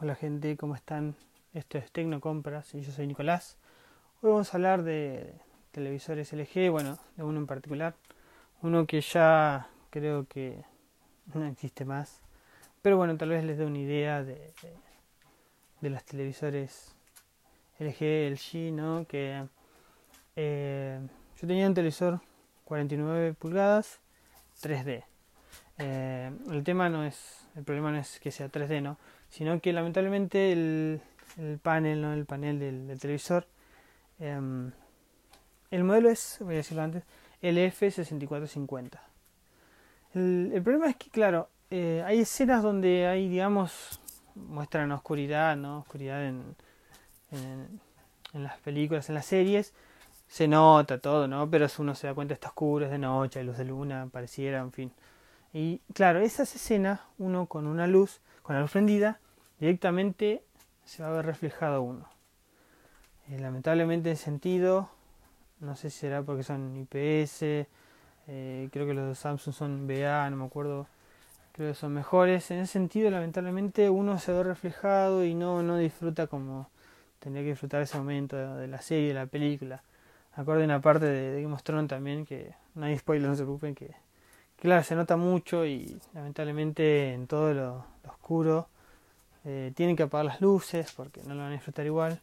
Hola gente, ¿cómo están? Esto es Tecnocompras y yo soy Nicolás. Hoy vamos a hablar de televisores LG, bueno, de uno en particular. Uno que ya creo que no existe más. Pero bueno, tal vez les dé una idea de, de, los televisores LG, LG, ¿no? Que eh, yo tenía un televisor 49 pulgadas 3D. Eh, el tema no es, el problema no es que sea 3D, ¿no? Sino que lamentablemente el, el panel, ¿no? El panel del, televisor, em, el modelo es, voy a decirlo antes, LF6450. El, el problema es que, claro, eh, hay escenas donde hay, digamos, muestran oscuridad, ¿no? Oscuridad en, en, en las películas, en las series, se nota todo, ¿no? Pero uno se da cuenta está oscuro, es de noche, hay luz de luna, pareciera, en fin. Y claro, esas escenas, uno con una luz, con la luz prendida, directamente se va a ver reflejado uno. Eh, lamentablemente en sentido, no sé si será porque son IPS, eh, creo que los de Samsung son BA, no me acuerdo, creo que son mejores. En ese sentido, lamentablemente uno se ve reflejado y no, no disfruta como tendría que disfrutar ese momento de, la serie, de la película. Acorde una parte de, Game of Thrones también, que no hay spoiler, no se preocupen, que Claro, se nota mucho y lamentablemente en todo lo, oscuro eh, tienen que apagar las luces porque no lo van a disfrutar igual.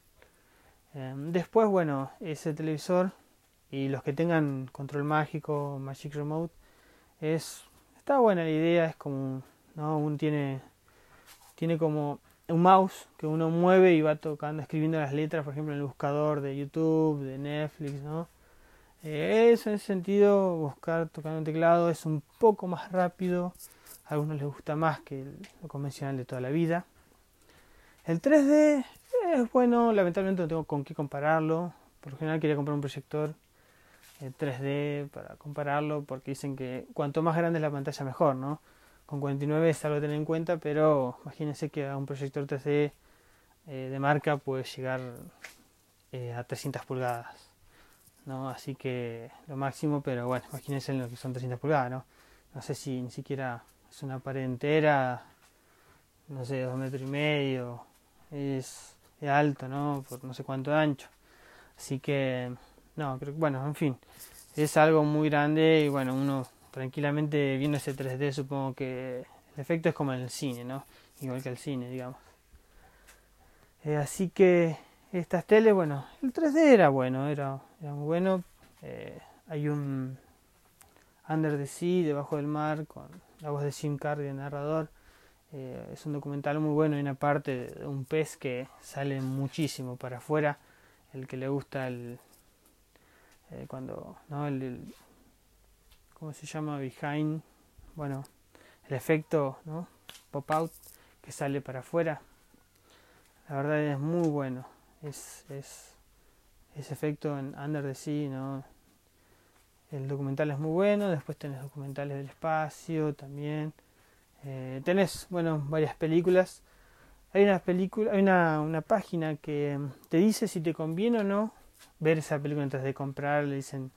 Em, después, bueno, ese televisor y los que tengan control mágico, Magic Remote, es está buena la idea, es como, ¿no? Un tiene, tiene como un mouse que uno mueve y va tocando, escribiendo las letras, por ejemplo, en el buscador de YouTube, de Netflix, ¿no? Eh, eso en ese sentido, buscar tocando un teclado es un poco más rápido. A algunos les gusta más que lo convencional de toda la vida. El 3D es bueno, lamentablemente no tengo con qué compararlo. Por lo general quería comprar un proyector 3D eh, para compararlo porque dicen que cuanto más grande es la pantalla mejor, ¿no? Con 49 es algo a tener en cuenta, pero imagínense que a un proyector 3D eh, de marca puede llegar a 300 pulgadas. ¿no? Así que lo máximo, pero bueno, imagínense lo que son 300 pulgadas, ¿no? No sé si ni siquiera es una pared entera, no sé, dos metros y medio, es, alto, ¿no? Por no sé cuánto ancho. Así que, no, creo que, bueno, en fin, es algo muy grande y bueno, uno tranquilamente viendo ese 3D supongo que el efecto es como en el cine, ¿no? Igual que el cine, digamos. Eh, así que estas teles, bueno, el 3D era bueno, era, era muy bueno. Eh, hay un Under the Sea, debajo del mar, con la voz de Jim Carrey, el narrador. Eh, es un documental muy bueno. Hay una parte de un pez que sale muchísimo para afuera. El que le gusta el. Eh, cuando. ¿no? El, ¿Cómo se llama? Behind. Bueno, el efecto, ¿no? Pop out que sale para afuera. La verdad es muy bueno es, es ese efecto en Under the Sea, ¿no? El documental es muy bueno, después tenés documentales del espacio también. Eh, tenés, bueno, varias películas. Hay una película, hay una, una página que te dice si te conviene o no ver esa película antes de comprar. Le dicen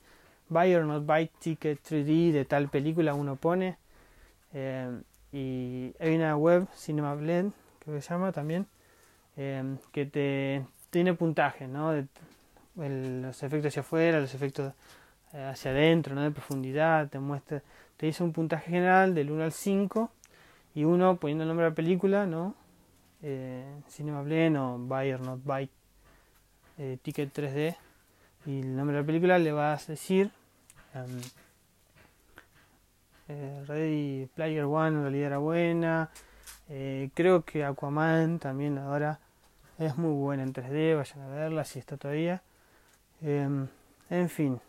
buy or not buy ticket 3D de tal película, uno pone. Eh, y hay una web, Cinema Blend, que se llama también, eh, que te, tiene puntaje, ¿no? De, los efectos hacia afuera, los efectos eh, hacia adentro, ¿no? De profundidad, te muestra, te dice un puntaje general del 1 al 5 y uno poniendo el nombre de la película, ¿no? Eh, Cinema Blend o Buy or Not Buy eh, Ticket 3D y el nombre de la película le vas a decir um, eh, Ready Player One en realidad era buena eh, creo que Aquaman también ahora es muy buena en 3D, vayan a verla si está todavía. Em, en fin,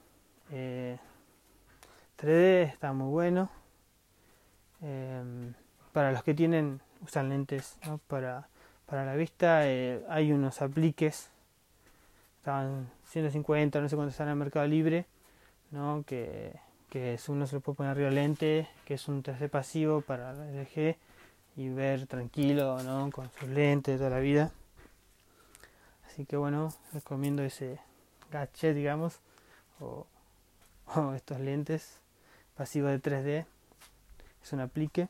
3D eh, está muy bueno. Para los que tienen, usan lentes para, para la vista, eh, hay unos apliques. Estaban 150, no sé cuánto están en el mercado libre. ¿no? Que, que uno se lo puede poner arriba lente, que es un 3D pasivo para el LG y ver tranquilo, ¿no? Con sus lentes toda la vida. Así que bueno, recomiendo ese gadget, digamos, o, estos lentes pasivos de 3D. Es un aplique.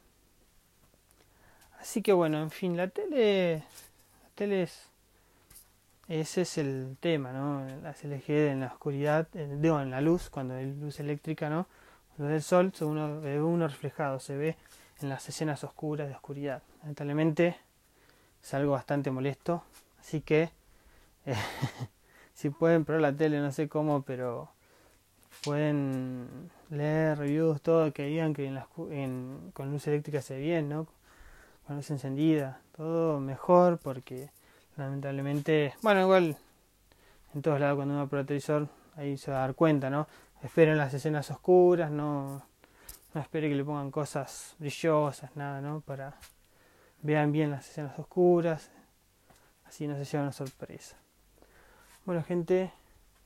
Así que bueno, en fin, la tele, la tele es, ese es el tema, ¿no? Las LG en la oscuridad, digo, en la luz, cuando hay luz eléctrica, ¿no? Luz del sol, uno ve uno reflejado, se ve en las escenas oscuras de oscuridad. Lamentablemente es algo bastante molesto, así que si pueden probar la tele, no sé cómo, pero pueden leer reviews, todo que digan que en con luz eléctrica se ve bien, ¿no? Con luz encendida, todo mejor porque lamentablemente, bueno, igual en todos lados cuando uno prueba televisor ahí se va a dar cuenta, ¿no? Esperen las escenas oscuras, no, no espere que le pongan cosas brillosas, nada, ¿no? Para vean bien las escenas oscuras, así no se lleva una sorpresa. Bueno gente,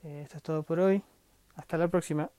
eh, esto es todo por hoy. Hasta la próxima.